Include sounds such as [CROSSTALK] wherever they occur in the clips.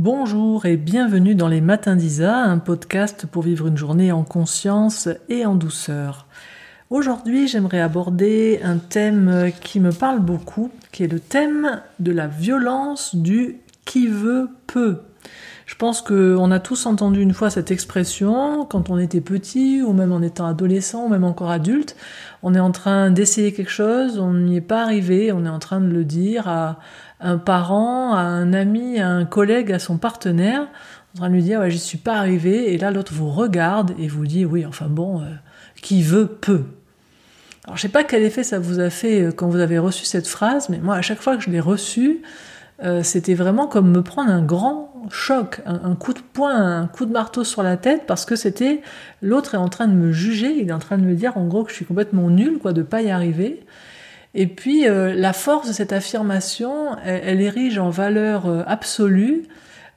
Bonjour et bienvenue dans les Matins d'Isa, un podcast pour vivre une journée en conscience et en douceur. Aujourd'hui, j'aimerais aborder un thème qui me parle beaucoup, qui est le thème de la violence du qui veut peut. Je pense qu'on a tous entendu une fois cette expression quand on était petit ou même en étant adolescent ou même encore adulte. On est en train d'essayer quelque chose, on n'y est pas arrivé, on est en train de le dire à un parent, à un ami, à un collègue, à son partenaire, en train de lui dire ouais j'y suis pas arrivé et là l'autre vous regarde et vous dit oui enfin bon euh, qui veut peut. Alors je sais pas quel effet ça vous a fait euh, quand vous avez reçu cette phrase, mais moi à chaque fois que je l'ai reçue, euh, c'était vraiment comme me prendre un grand choc, un, coup de poing, un coup de marteau sur la tête, parce que c'était l'autre est en train de me juger, il est en train de me dire en gros que je suis complètement nul, quoi, de pas y arriver. Et puis euh, la force de cette affirmation, elle, érige en valeur euh, absolue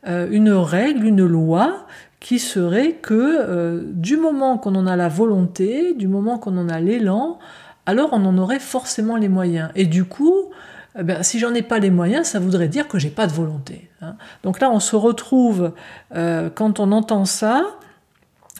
une règle, une loi qui serait que du moment qu'on en a la volonté, du moment qu'on en a l'élan, alors on en aurait forcément les moyens. Et du coup, eh ben, si j'en ai pas les moyens, ça voudrait dire que j'ai pas de volonté. Hein. Donc là, on se retrouve, euh, quand on entend ça,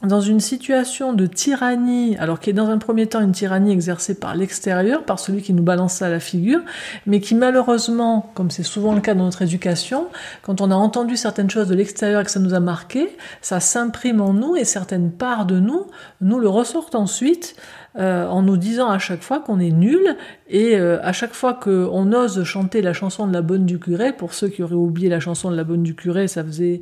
dans une situation de tyrannie, alors qui est dans un premier temps une tyrannie exercée par l'extérieur, par celui qui nous balance ça à la figure, mais qui malheureusement, comme c'est souvent le cas dans notre éducation, quand on a entendu certaines choses de l'extérieur et que ça nous a marqué, ça s'imprime en nous et certaines parts de nous nous le ressortent ensuite euh, en nous disant à chaque fois qu'on est nul et euh, à chaque fois qu'on ose chanter la chanson de la bonne du curé, pour ceux qui auraient oublié la chanson de la bonne du curé, ça faisait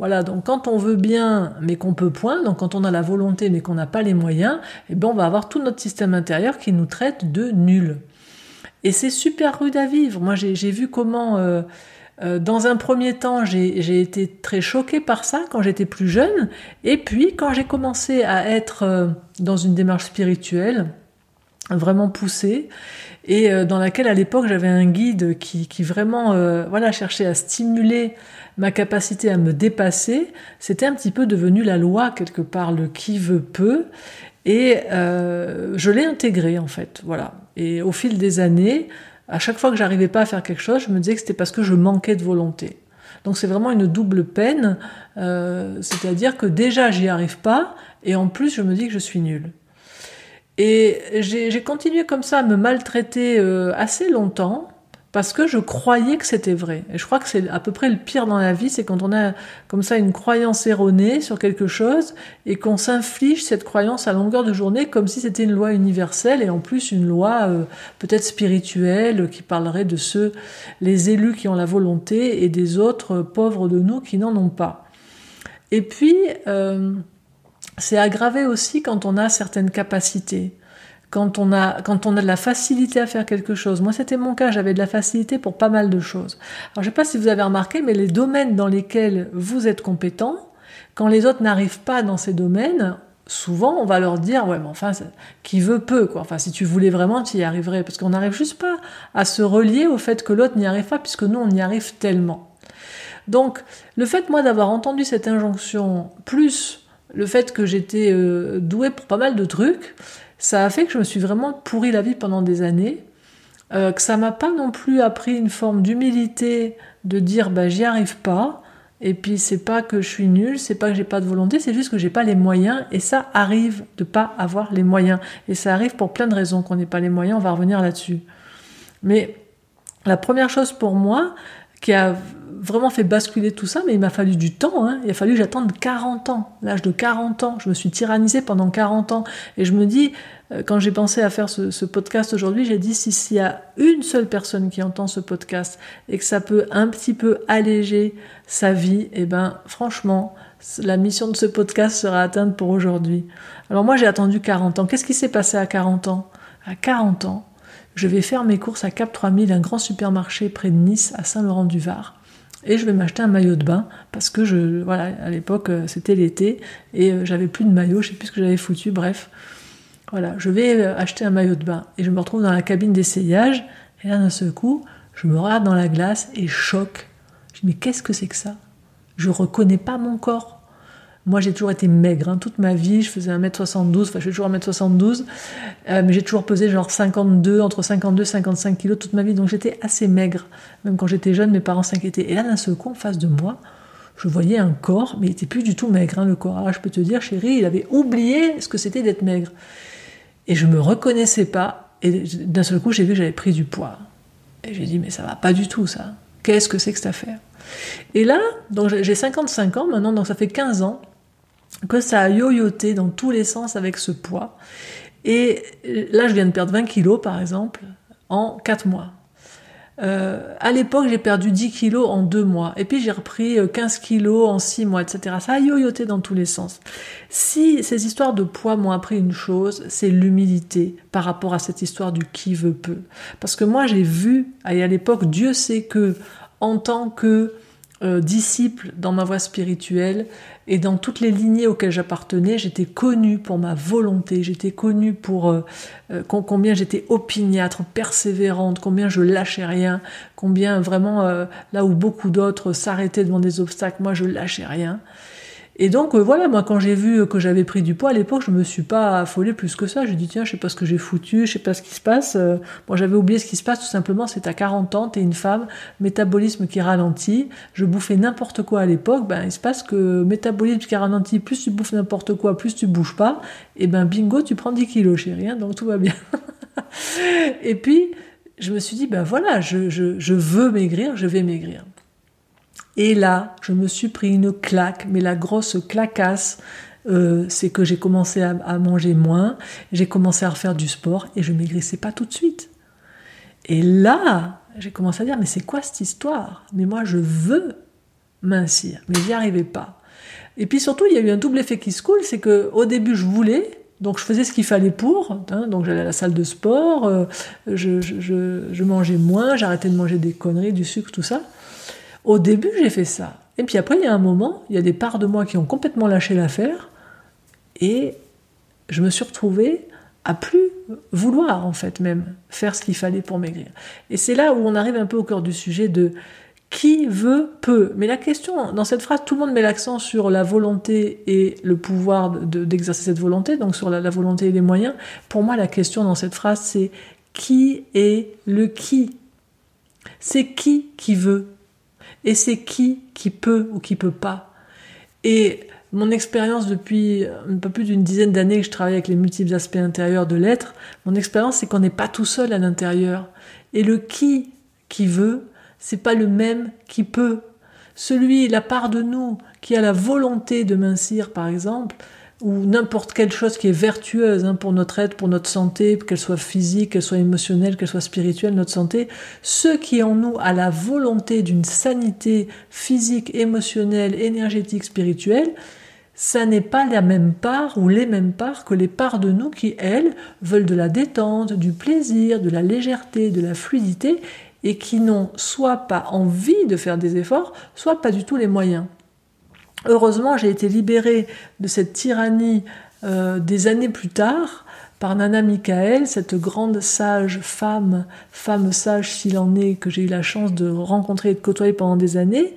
Voilà, donc quand on veut bien mais qu'on peut point, donc quand on a la volonté mais qu'on n'a pas les moyens, eh ben on va avoir tout notre système intérieur qui nous traite de nul. Et c'est super rude à vivre. Moi j'ai vu comment, euh, euh, dans un premier temps, j'ai été très choquée par ça quand j'étais plus jeune, et puis quand j'ai commencé à être euh, dans une démarche spirituelle, vraiment poussée, et dans laquelle à l'époque j'avais un guide qui, qui vraiment voilà cherchait à stimuler ma capacité à me dépasser, c'était un petit peu devenu la loi quelque part, le qui veut peut. Et euh, je l'ai intégré en fait, voilà. Et au fil des années, à chaque fois que j'arrivais pas à faire quelque chose, je me disais que c'était parce que je manquais de volonté. Donc c'est vraiment une double peine, euh, c'est-à-dire que déjà j'y arrive pas, et en plus je me dis que je suis nulle. Et j'ai continué comme ça à me maltraiter euh, assez longtemps, parce que je croyais que c'était vrai. Et je crois que c'est à peu près le pire dans la vie, c'est quand on a comme ça une croyance erronée sur quelque chose et qu'on s'inflige cette croyance à longueur de journée comme si c'était une loi universelle et en plus une loi euh, peut-être spirituelle qui parlerait de ceux, les élus qui ont la volonté et des autres pauvres de nous qui n'en ont pas. Et puis, euh, c'est aggravé aussi quand on a certaines capacités quand on a quand on a de la facilité à faire quelque chose. Moi, c'était mon cas, j'avais de la facilité pour pas mal de choses. Alors, je sais pas si vous avez remarqué, mais les domaines dans lesquels vous êtes compétent, quand les autres n'arrivent pas dans ces domaines, souvent on va leur dire ouais mais enfin qui veut peu quoi enfin si tu voulais vraiment tu y arriverais parce qu'on n'arrive juste pas à se relier au fait que l'autre n'y arrive pas puisque nous on y arrive tellement donc le fait moi d'avoir entendu cette injonction plus le fait que j'étais euh, doué pour pas mal de trucs ça a fait que je me suis vraiment pourri la vie pendant des années, euh, que ça m'a pas non plus appris une forme d'humilité de dire bah j'y arrive pas, et puis c'est pas que je suis nul, c'est pas que j'ai pas de volonté, c'est juste que j'ai pas les moyens, et ça arrive de pas avoir les moyens, et ça arrive pour plein de raisons qu'on n'ait pas les moyens, on va revenir là-dessus. Mais la première chose pour moi qui a vraiment fait basculer tout ça, mais il m'a fallu du temps. Hein. Il a fallu que j'attende 40 ans, l'âge de 40 ans. Je me suis tyrannisée pendant 40 ans. Et je me dis, euh, quand j'ai pensé à faire ce, podcast aujourd'hui, j'ai dit, si s'il y a une seule personne qui entend ce podcast et que ça peut un petit peu alléger sa vie, eh ben, franchement, la mission de ce podcast sera atteinte pour aujourd'hui. Alors moi, j'ai attendu 40 ans. Qu'est-ce qui s'est passé à 40 ans? À 40 ans, je vais faire mes courses à Cap 3000, un grand supermarché près de Nice, à Saint-Laurent-du-Var et je vais m'acheter un maillot de bain parce que je voilà à l'époque euh, c'était l'été et euh, j'avais plus de maillot, je sais plus ce que j'avais foutu, bref. Voilà, je vais euh, acheter un maillot de bain et je me retrouve dans la cabine d'essayage et là d'un seul coup, je me regarde dans la glace et choc. Je dis mais qu'est-ce que c'est que ça? Je reconnais pas mon corps. Moi, j'ai toujours été maigre. Hein. Toute ma vie, je faisais 1m72, enfin, je fais toujours 1m72, euh, mais j'ai toujours pesé genre 52, entre 52 et 55 kilos toute ma vie. Donc, j'étais assez maigre. Même quand j'étais jeune, mes parents s'inquiétaient. Et là, d'un seul coup, en face de moi, je voyais un corps, mais il était plus du tout maigre, hein, le corps. Alors, je peux te dire, chérie, il avait oublié ce que c'était d'être maigre. Et je me reconnaissais pas. Et d'un seul coup, j'ai vu que j'avais pris du poids. Et j'ai dit, mais ça va pas du tout, ça. Qu'est-ce que c'est que cette affaire? Et là, j'ai 55 ans maintenant, donc ça fait 15 ans que ça a yoyoté dans tous les sens avec ce poids. Et là, je viens de perdre 20 kilos, par exemple, en 4 mois. Euh, à l'époque, j'ai perdu 10 kilos en 2 mois. Et puis, j'ai repris 15 euh, kilos en 6 mois, etc. Ça a yoyoté dans tous les sens. Si ces histoires de poids m'ont appris une chose, c'est l'humilité par rapport à cette histoire du qui veut peu. Parce que moi, j'ai vu, et à l'époque, Dieu sait que, en tant que euh, disciple dans ma voie spirituelle et dans toutes les lignées auxquelles j'appartenais, j'étais connue pour ma volonté, j'étais connue pour euh, euh, combien j'étais opiniâtre, persévérante, combien je lâchais rien, combien vraiment là où beaucoup d'autres s'arrêtaient devant des obstacles, moi je lâchais rien. Et donc euh, voilà, moi quand j'ai vu que j'avais pris du poids à l'époque, je me suis pas affolée plus que ça. J'ai dit tiens, je sais pas ce que j'ai foutu, je sais pas ce qui se passe. Euh, moi j'avais oublié ce qui se passe tout simplement, c'est à 40 ans, t'es une femme, métabolisme qui ralentit. Je bouffais n'importe quoi à l'époque, ben il se passe que métabolisme qui ralentit, plus tu bouffes n'importe quoi, plus tu bouges pas, et ben bingo, tu prends 10 kilos chérie, hein, donc tout va bien. [LAUGHS] et puis je me suis dit ben voilà, je, je, je veux maigrir, je vais maigrir. Et là, je me suis pris une claque, mais la grosse clacasse, euh, c'est que j'ai commencé à, manger moins, j'ai commencé à refaire du sport et je maigrissais pas tout de suite. Et là, j'ai commencé à dire, mais c'est quoi cette histoire? Mais moi, je veux mincir, mais j'y arrivais pas. Et puis surtout, il y a eu un double effet qui se coule, c'est que au début, je voulais, donc je faisais ce qu'il fallait pour, hein, donc j'allais à la salle de sport, euh, je, je, mangeais moins, j'arrêtais de manger des conneries, du sucre, tout ça. Au début, j'ai fait ça. Et puis après, il y a un moment, il y a des parts de moi qui ont complètement lâché l'affaire. Et je me suis retrouvée à plus vouloir, en fait, même faire ce qu'il fallait pour maigrir. Et c'est là où on arrive un peu au cœur du sujet de qui veut peut. Mais la question, dans cette phrase, tout le monde met l'accent sur la volonté et le pouvoir d'exercer cette volonté, donc sur la, la volonté et les moyens. Pour moi, la question dans cette phrase, c'est qui est le qui? C'est qui qui veut et c'est qui qui peut ou qui peut pas. Et mon expérience depuis un peu plus d'une dizaine d'années que je travaille avec les multiples aspects intérieurs de l'être, mon expérience c'est qu'on n'est pas tout seul à l'intérieur. Et le qui qui veut, c'est pas le même qui peut. Celui, la part de nous qui a la volonté de mincir par exemple, ou n'importe quelle chose qui est vertueuse hein, pour notre être, pour notre santé, qu'elle soit physique, qu'elle soit émotionnelle, qu'elle soit spirituelle, notre santé, ce qui en nous a la volonté d'une sanité physique, émotionnelle, énergétique, spirituelle, ça n'est pas la même part ou les mêmes parts que les parts de nous qui, elles, veulent de la détente, du plaisir, de la légèreté, de la fluidité, et qui n'ont soit pas envie de faire des efforts, soit pas du tout les moyens. Heureusement, j'ai été libérée de cette tyrannie euh, des années plus tard par Nana Michael, cette grande sage femme, femme sage s'il en est, que j'ai eu la chance de rencontrer et de côtoyer pendant des années,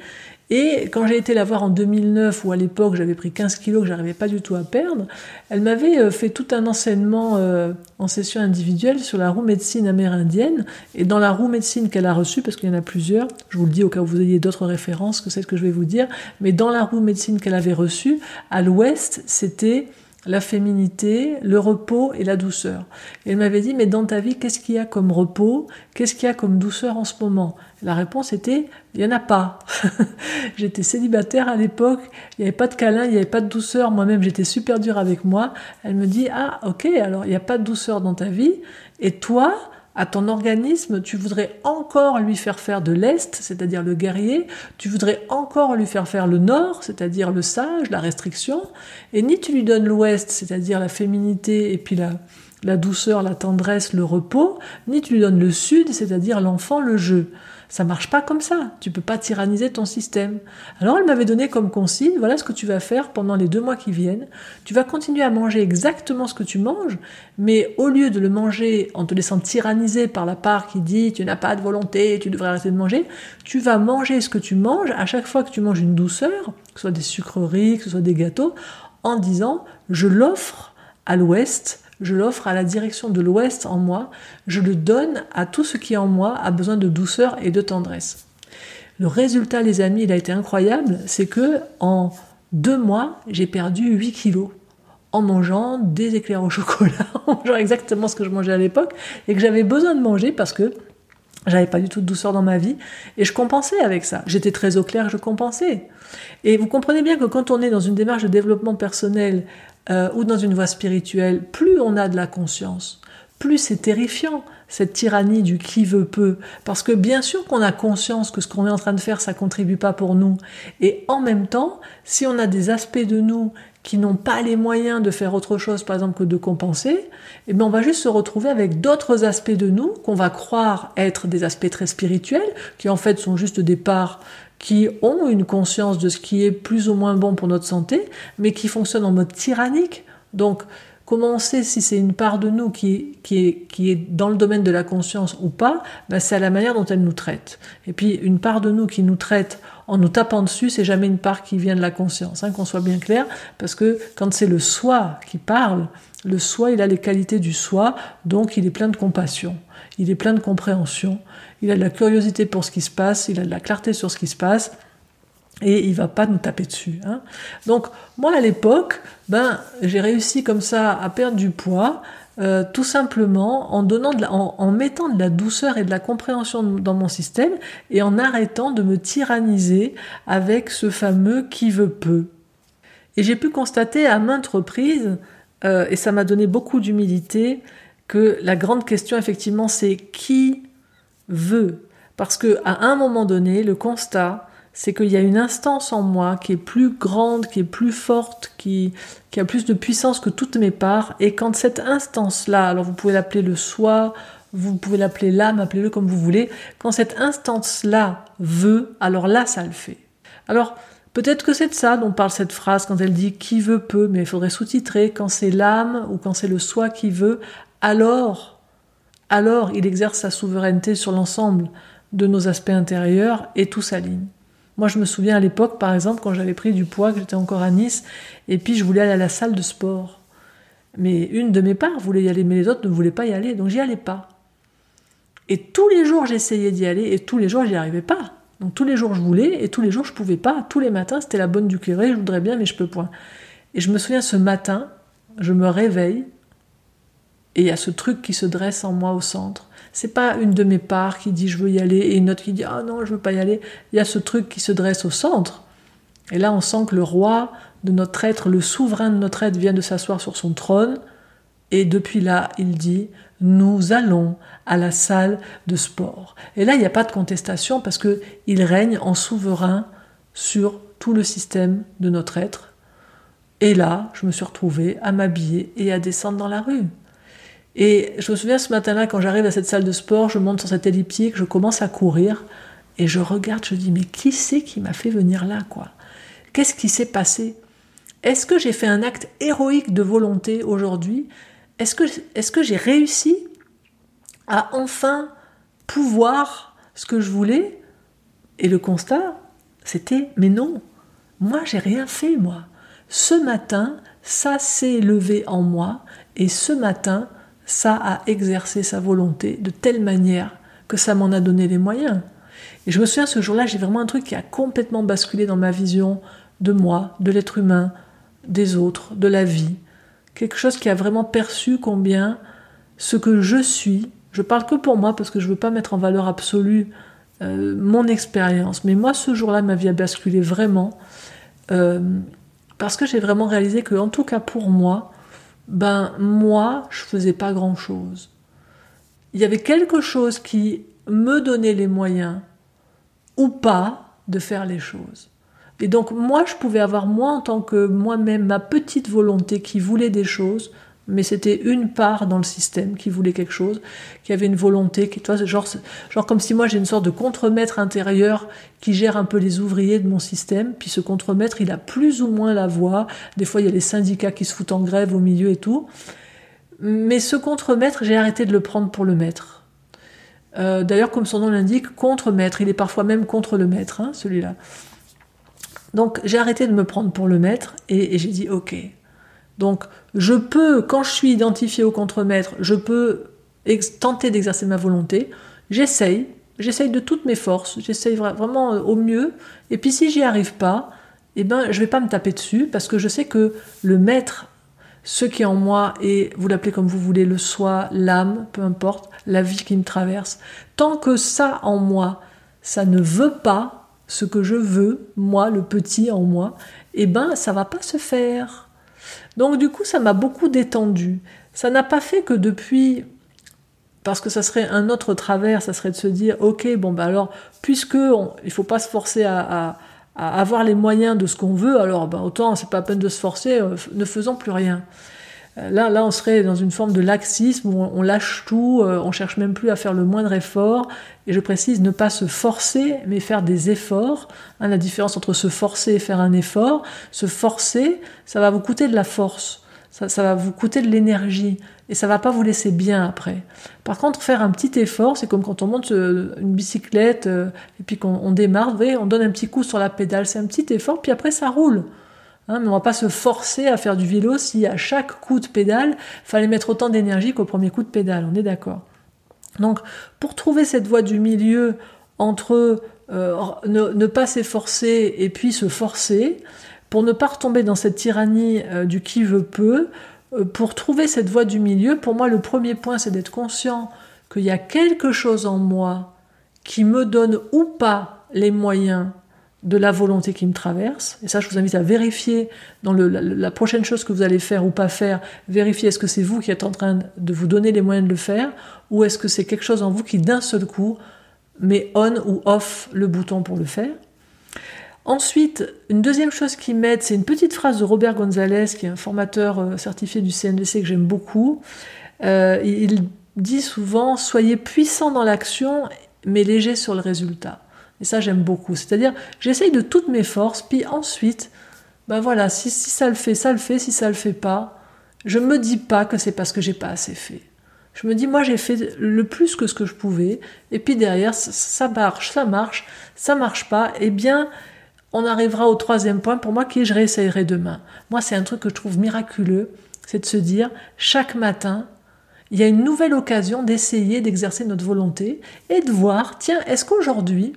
et quand j'ai été la voir en 2009, où à l'époque j'avais pris 15 kilos que j'arrivais pas du tout à perdre, elle m'avait euh, fait tout un enseignement euh, en session individuelle sur la roue médecine amérindienne. Et dans la roue médecine qu'elle a reçue, parce qu'il y en a plusieurs, je vous le dis au cas où vous ayez d'autres références que celles que je vais vous dire, mais dans la roue médecine qu'elle avait reçue, à l'ouest, c'était la féminité, le repos et la douceur. Et elle m'avait dit, mais dans ta vie, qu'est-ce qu'il y a comme repos? Qu'est-ce qu'il y a comme douceur en ce moment? La réponse était, il n'y en a pas. [LAUGHS] j'étais célibataire à l'époque, il n'y avait pas de câlin, il n'y avait pas de douceur, moi-même j'étais super dure avec moi. Elle me dit, ah ok, alors il n'y a pas de douceur dans ta vie, et toi, à ton organisme, tu voudrais encore lui faire faire de l'Est, c'est-à-dire le guerrier, tu voudrais encore lui faire faire le Nord, c'est-à-dire le sage, la restriction, et ni tu lui donnes l'Ouest, c'est-à-dire la féminité et puis la, douceur, la tendresse, le repos, ni tu lui donnes le sud, c'est-à-dire l'enfant, le jeu. Ça marche pas comme ça. Tu peux pas tyranniser ton système. Alors elle m'avait donné comme consigne, voilà ce que tu vas faire pendant les deux mois qui viennent. Tu vas continuer à manger exactement ce que tu manges, mais au lieu de le manger en te laissant tyranniser par la part qui dit tu n'as pas de volonté, tu devrais arrêter de manger, tu vas manger ce que tu manges à chaque fois que tu manges une douceur, que ce soit des sucreries, que ce soit des gâteaux, en disant je l'offre à l'ouest je l'offre à la direction de l'Ouest en moi, je le donne à tout ce qui en moi a besoin de douceur et de tendresse. Le résultat, les amis, il a été incroyable, c'est que en deux mois, j'ai perdu 8 kilos en mangeant des éclairs au chocolat, [LAUGHS] en mangeant exactement ce que je mangeais à l'époque et que j'avais besoin de manger parce que j'avais pas du tout de douceur dans ma vie et je compensais avec ça. J'étais très au clair, je compensais. Et vous comprenez bien que quand on est dans une démarche de développement personnel euh, ou dans une voie spirituelle, plus on a de la conscience, plus c'est terrifiant cette tyrannie du qui veut peu. Parce que bien sûr qu'on a conscience que ce qu'on est en train de faire, ça contribue pas pour nous. Et en même temps, si on a des aspects de nous qui n'ont pas les moyens de faire autre chose, par exemple, que de compenser, eh bien, on va juste se retrouver avec d'autres aspects de nous qu'on va croire être des aspects très spirituels, qui en fait sont juste des parts qui ont une conscience de ce qui est plus ou moins bon pour notre santé, mais qui fonctionnent en mode tyrannique. Donc, comment on sait si c'est une part de nous qui, qui, est, qui est dans le domaine de la conscience ou pas? Ben C'est à la manière dont elle nous traite. Et puis, une part de nous qui nous traite en nous tapant dessus, c'est jamais une part qui vient de la conscience, hein, qu'on soit bien clair, parce que quand c'est le soi qui parle, le soi, il a les qualités du soi, donc il est plein de compassion, il est plein de compréhension, il a de la curiosité pour ce qui se passe, il a de la clarté sur ce qui se passe, et il va pas nous taper dessus. Hein. Donc moi à l'époque, ben j'ai réussi comme ça à perdre du poids, euh, tout simplement en donnant en, mettant de la douceur et de la compréhension dans mon système et en arrêtant de me tyranniser avec ce fameux qui veut peu. Et j'ai pu constater à maintes reprises, euh, et ça m'a donné beaucoup d'humilité, que la grande question effectivement c'est qui veut. Parce que à un moment donné, le constat, c'est qu'il y a une instance en moi qui est plus grande, qui est plus forte, qui, a plus de puissance que toutes mes parts. Et quand cette instance-là, alors vous pouvez l'appeler le soi, vous pouvez l'appeler l'âme, appelez-le comme vous voulez, quand cette instance-là veut, alors là, ça le fait. Alors, peut-être que c'est de ça dont parle cette phrase quand elle dit qui veut peut, mais il faudrait sous-titrer quand c'est l'âme ou quand c'est le soi qui veut, alors, alors il exerce sa souveraineté sur l'ensemble de nos aspects intérieurs et tout s'aligne. Moi, je me souviens à l'époque, par exemple, quand j'avais pris du poids, que j'étais encore à Nice, et puis je voulais aller à la salle de sport. Mais une de mes parts voulait y aller, mais les autres ne voulaient pas y aller, donc j'y allais pas. Et tous les jours, j'essayais d'y aller, et tous les jours, j'y arrivais pas. Donc tous les jours, je voulais, et tous les jours, je pouvais pas. Tous les matins, c'était la bonne du curé, je voudrais bien, mais je peux point. Et je me souviens, ce matin, je me réveille, et il y a ce truc qui se dresse en moi au centre. C'est pas une de mes parts qui dit je veux y aller et une autre qui dit ah non je veux pas y aller. Il y a ce truc qui se dresse au centre. Et là on sent que le roi de notre être, le souverain de notre être vient de s'asseoir sur son trône. Et depuis là, il dit nous allons à la salle de sport. Et là, il n'y a pas de contestation parce que il règne en souverain sur tout le système de notre être. Et là, je me suis retrouvée à m'habiller et à descendre dans la rue. Et je me souviens ce matin-là, quand j'arrive à cette salle de sport, je monte sur cette elliptique, je commence à courir, et je regarde, je dis, mais qui c'est qui m'a fait venir là, quoi? Qu'est-ce qui s'est passé? Est-ce que j'ai fait un acte héroïque de volonté aujourd'hui? Est-ce que, j'ai réussi à enfin pouvoir ce que je voulais? Et le constat, c'était, mais non, moi j'ai rien fait, moi. Ce matin, ça s'est levé en moi, et ce matin, ça a exercé sa volonté de telle manière que ça m'en a donné les moyens. Et je me souviens, ce jour-là, j'ai vraiment un truc qui a complètement basculé dans ma vision de moi, de l'être humain, des autres, de la vie. Quelque chose qui a vraiment perçu combien ce que je suis, je parle que pour moi parce que je ne veux pas mettre en valeur absolue euh, mon expérience, mais moi, ce jour-là, ma vie a basculé vraiment euh, parce que j'ai vraiment réalisé que, en tout cas pour moi, ben moi, je faisais pas grand-chose. Il y avait quelque chose qui me donnait les moyens ou pas de faire les choses. Et donc moi, je pouvais avoir moi en tant que moi-même ma petite volonté qui voulait des choses, mais c'était une part dans le système qui voulait quelque chose, qui avait une volonté, qui, toi, genre, genre comme si moi j'ai une sorte de contremaître intérieur qui gère un peu les ouvriers de mon système, puis ce contremaître, il a plus ou moins la voix. Des fois, il y a les syndicats qui se foutent en grève au milieu et tout. Mais ce contremaître, j'ai arrêté de le prendre pour le maître. Euh, d'ailleurs, comme son nom l'indique, contre-maître, il est parfois même contre le maître, hein, celui-là. Donc j'ai arrêté de me prendre pour le maître et, et j'ai dit ok. Donc je peux, quand je suis identifié au contremaître, je peux tenter d'exercer ma volonté. J'essaye, j'essaye de toutes mes forces, j'essaye vraiment euh, au mieux. Et puis si j'y arrive pas, eh ben je vais pas me taper dessus parce que je sais que le maître, ce qui est en moi et vous l'appelez comme vous voulez, le soi, l'âme, peu importe, la vie qui me traverse, tant que ça en moi, ça ne veut pas ce que je veux, moi, le petit en moi, eh ben ça va pas se faire. Donc du coup, ça m'a beaucoup détendu. Ça n'a pas fait que depuis, parce que ça serait un autre travers, ça serait de se dire, ok, bon bah alors, puisque il faut pas se forcer à, avoir les moyens de ce qu'on veut, alors bah, autant c'est pas peine de se forcer, euh, ne faisons plus rien. Euh, là, là, on serait dans une forme de laxisme où on, lâche tout, euh, on cherche même plus à faire le moindre effort. Et je précise, ne pas se forcer, mais faire des efforts. Hein, la différence entre se forcer et faire un effort, se forcer, ça va vous coûter de la force, ça, va vous coûter de l'énergie, et ça va pas vous laisser bien après. Par contre, faire un petit effort, c'est comme quand on monte euh, une bicyclette et puis qu'on démarre, vous voyez, on donne un petit coup sur la pédale, c'est un petit effort, puis après ça roule. Hein, mais on va pas se forcer à faire du vélo si à chaque coup de pédale, fallait mettre autant d'énergie qu'au premier coup de pédale, on est d'accord. Donc, pour trouver cette voie du milieu entre euh, ne, pas s'efforcer et puis se forcer, pour ne pas retomber dans cette tyrannie euh, du qui veut peu, euh, pour trouver cette voie du milieu, pour moi, le premier point, c'est d'être conscient qu'il y a quelque chose en moi qui me donne ou pas les moyens de la volonté qui me traverse. Et ça, je vous invite à vérifier dans la, prochaine chose que vous allez faire ou pas faire, vérifier est-ce que c'est vous qui êtes en train de vous donner les moyens de le faire, ou est-ce que c'est quelque chose en vous qui d'un seul coup met on ou off le bouton pour le faire. Ensuite, une deuxième chose qui m'aide, c'est une petite phrase de Robert Gonzalez, qui est un formateur euh, certifié du CNDC que j'aime beaucoup. Euh, il dit souvent Soyez puissant dans l'action, mais léger sur le résultat. Et ça, j'aime beaucoup. C'est-à-dire, j'essaye de toutes mes forces, puis ensuite, ben voilà, si, ça le fait, ça le fait, si ça le fait pas, je me dis pas que c'est parce que j'ai pas assez fait. Je me dis, moi, j'ai fait le plus que ce que je pouvais, et puis derrière, ça, marche, ça marche, ça marche pas, eh bien, on arrivera au troisième point pour moi qui est je réessayerai demain. Moi, c'est un truc que je trouve miraculeux, c'est de se dire, chaque matin, il y a une nouvelle occasion d'essayer d'exercer notre volonté et de voir, tiens, est-ce qu'aujourd'hui,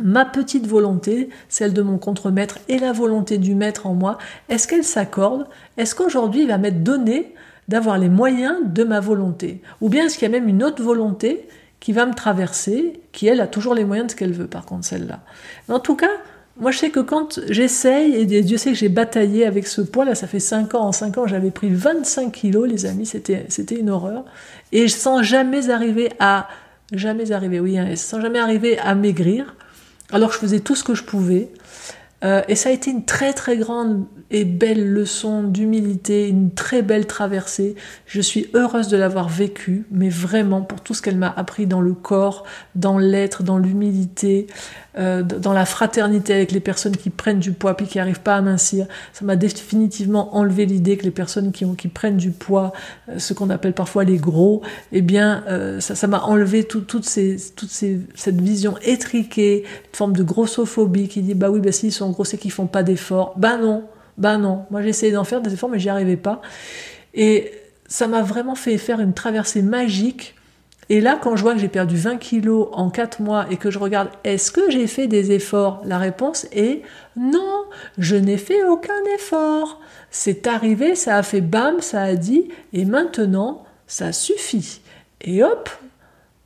ma petite volonté, celle de mon contremaître et la volonté du maître en moi, est-ce qu'elles s'accordent Est-ce qu'aujourd'hui il va m'être donné d'avoir les moyens de ma volonté? Ou bien est-ce qu'il y a même une autre volonté qui va me traverser, qui elle a toujours les moyens de ce qu'elle veut par contre celle-là? En tout cas, moi je sais que quand j'essaye, et Dieu sait que j'ai bataillé avec ce poids, là ça fait 5 ans, en 5 ans j'avais pris 25 kilos les amis, c'était, c'était une horreur, et sans jamais arriver à, jamais arriver, oui, hein, sans jamais arriver à maigrir, alors je faisais tout ce que je pouvais. Euh, et ça a été une très très grande et belle leçon d'humilité, une très belle traversée. Je suis heureuse de l'avoir vécue, mais vraiment pour tout ce qu'elle m'a appris dans le corps, dans l'être, dans l'humilité, euh, dans la fraternité avec les personnes qui prennent du poids puis qui n'arrivent pas à mincir. Ça m'a définitivement enlevé l'idée que les personnes qui, ont, qui prennent du poids, euh, ce qu'on appelle parfois les gros, eh bien, ça m'a enlevé ces, cette vision étriquée, une forme de grossophobie qui dit bah oui, bah s'ils sont gros, c'est qu'ils font pas d'efforts. Ben non, ben non. Moi, j'ai essayé d'en faire des efforts, mais j'y arrivais pas. Et ça m'a vraiment fait faire une traversée magique. Et là, quand je vois que j'ai perdu 20 kilos en 4 mois et que je regarde, est-ce que j'ai fait des efforts? La réponse est non, je n'ai fait aucun effort. C'est arrivé, ça a fait bam, ça a dit, et maintenant, ça suffit. Et hop,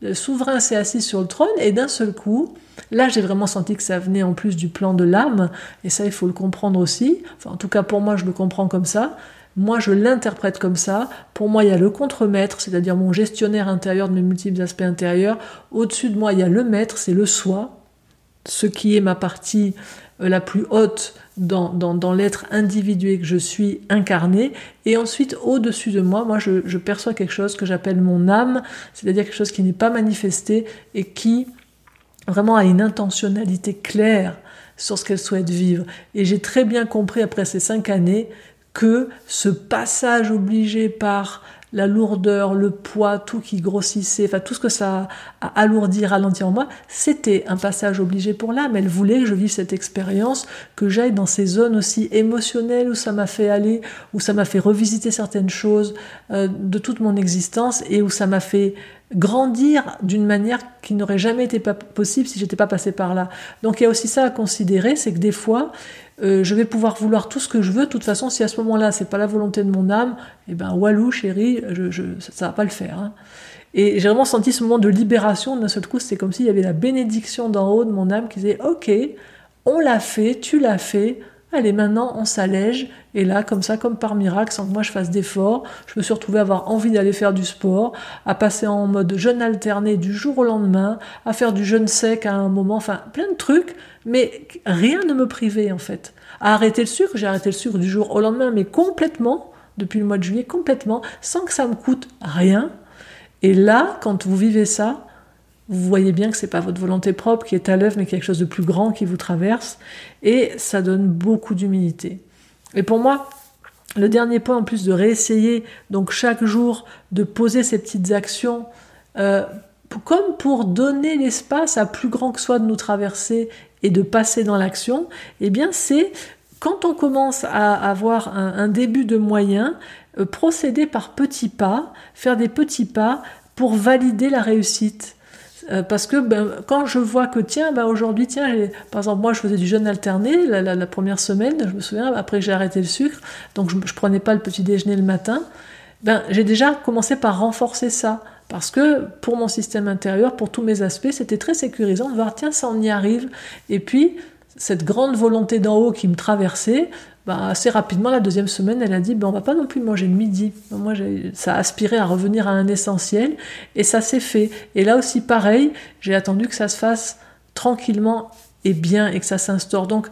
le souverain s'est assis sur le trône et d'un seul coup, là j'ai vraiment senti que ça venait en plus du plan de l'âme, et ça il faut le comprendre aussi, enfin en tout cas pour moi je le comprends comme ça, moi je l'interprète comme ça, pour moi il y a le contremaître, c'est-à-dire mon gestionnaire intérieur de mes multiples aspects intérieurs, au-dessus de moi il y a le maître, c'est le soi, ce qui est ma partie euh, la plus haute dans, l'être individué que je suis incarné. Et ensuite, au-dessus de moi, moi, je perçois quelque chose que j'appelle mon âme, c'est-à-dire quelque chose qui n'est pas manifesté et qui vraiment a une intentionnalité claire sur ce qu'elle souhaite vivre. Et j'ai très bien compris après ces cinq années que ce passage obligé par la lourdeur, le poids, tout qui grossissait, enfin tout ce que ça a alourdi, ralenti en moi, c'était un passage obligé pour l'âme. Elle voulait que je vive cette expérience, que j'aille dans ces zones aussi émotionnelles où ça m'a fait aller, où ça m'a fait revisiter certaines choses euh, de toute mon existence et où ça m'a fait grandir d'une manière qui n'aurait jamais été possible si j'étais pas passé par là. Donc il y a aussi ça à considérer, c'est que des fois, euh, je vais pouvoir vouloir tout ce que je veux. De toute façon, si à ce moment-là, c'est pas la volonté de mon âme, eh ben walou, chérie, je, ça va pas le faire. Hein. Et j'ai vraiment senti ce moment de libération d'un seul coup. C'est comme s'il y avait la bénédiction d'en haut de mon âme qui disait Ok, on l'a fait, tu l'as fait. Allez, maintenant, on s'allège. Et là, comme ça, comme par miracle, sans que moi je fasse d'efforts, je me suis retrouvée à avoir envie d'aller faire du sport, à passer en mode jeûne alterné du jour au lendemain, à faire du jeûne sec à un moment, enfin, plein de trucs mais rien ne me privait en fait. À arrêter le sucre, j'ai arrêté le sucre du jour au lendemain, mais complètement, depuis le mois de juillet, complètement, sans que ça me coûte rien. Et là, quand vous vivez ça, vous voyez bien que c'est pas votre volonté propre qui est à l'œuvre, mais quelque chose de plus grand qui vous traverse, et ça donne beaucoup d'humilité. Et pour moi, le dernier point, en plus de réessayer donc chaque jour de poser ces petites actions euh, comme pour donner l'espace à plus grand que soi de nous traverser et de passer dans l'action, eh bien c'est quand on commence à avoir un, début de moyens, euh, procéder par petits pas, faire des petits pas pour valider la réussite. Euh, parce que ben, quand je vois que tiens, ben, aujourd'hui, tiens, par exemple, moi je faisais du jeûne alterné la, première semaine, je me souviens, après j'ai arrêté le sucre, donc je, ne prenais pas le petit déjeuner le matin, ben, j'ai déjà commencé par renforcer ça. Parce que pour mon système intérieur, pour tous mes aspects, c'était très sécurisant de voir, tiens, ça on y arrive. Et puis, cette grande volonté d'en haut qui me traversait, bah, assez rapidement, la deuxième semaine, elle a dit, ben, on va pas non plus manger le midi. Moi, ça a aspiré à revenir à un essentiel, et ça s'est fait. Et là aussi, pareil, j'ai attendu que ça se fasse tranquillement et bien, et que ça s'instaure. Donc,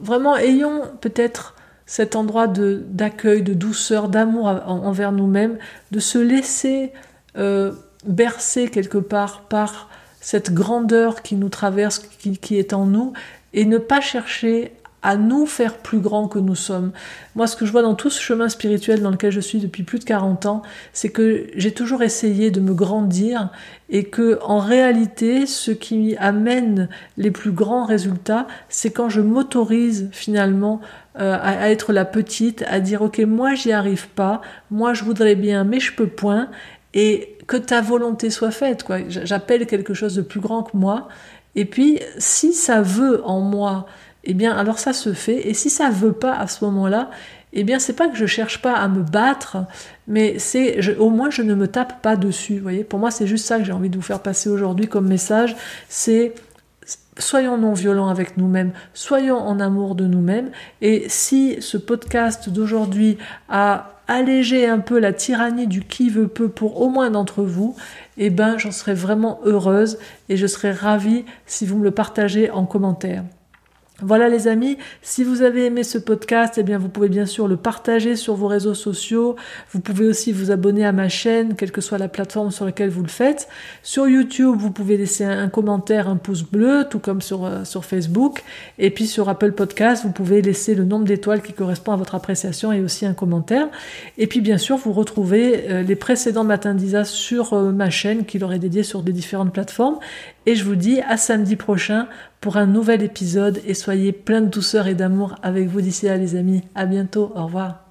vraiment, ayons peut-être cet endroit d'accueil, de, douceur, d'amour envers nous-mêmes, de se laisser euh, bercé quelque part par cette grandeur qui nous traverse, qui, est en nous, et ne pas chercher à nous faire plus grands que nous sommes. Moi, ce que je vois dans tout ce chemin spirituel dans lequel je suis depuis plus de 40 ans, c'est que j'ai toujours essayé de me grandir et que, en réalité, ce qui amène les plus grands résultats, c'est quand je m'autorise finalement euh, à, à, être la petite, à dire, ok, moi j'y arrive pas, moi je voudrais bien, mais je peux point, et que ta volonté soit faite. Quoi. J'appelle quelque chose de plus grand que moi. Et puis, si ça veut en moi, eh bien, alors ça se fait. Et si ça veut pas à ce moment-là, eh bien, c'est pas que je cherche pas à me battre, mais c'est au moins je ne me tape pas dessus. Vous voyez, pour moi, c'est juste ça que j'ai envie de vous faire passer aujourd'hui comme message. C'est soyons non violents avec nous-mêmes, soyons en amour de nous-mêmes. Et si ce podcast d'aujourd'hui a alléger un peu la tyrannie du qui veut peu pour au moins d'entre vous, eh ben j'en serais vraiment heureuse et je serais ravie si vous me le partagez en commentaire. Voilà les amis, si vous avez aimé ce podcast, eh bien vous pouvez bien sûr le partager sur vos réseaux sociaux. Vous pouvez aussi vous abonner à ma chaîne, quelle que soit la plateforme sur laquelle vous le faites. Sur YouTube, vous pouvez laisser un, commentaire, un pouce bleu, tout comme sur, euh, Facebook. Et puis sur Apple Podcast, vous pouvez laisser le nombre d'étoiles qui correspond à votre appréciation et aussi un commentaire. Et puis bien sûr, vous retrouvez euh, les précédents matins d'Isa sur euh, ma chaîne qui leur est dédiée sur des différentes plateformes. Et je vous dis à samedi prochain pour un nouvel épisode et soyez plein de douceur et d'amour avec vous d'ici là les amis. À bientôt, au revoir.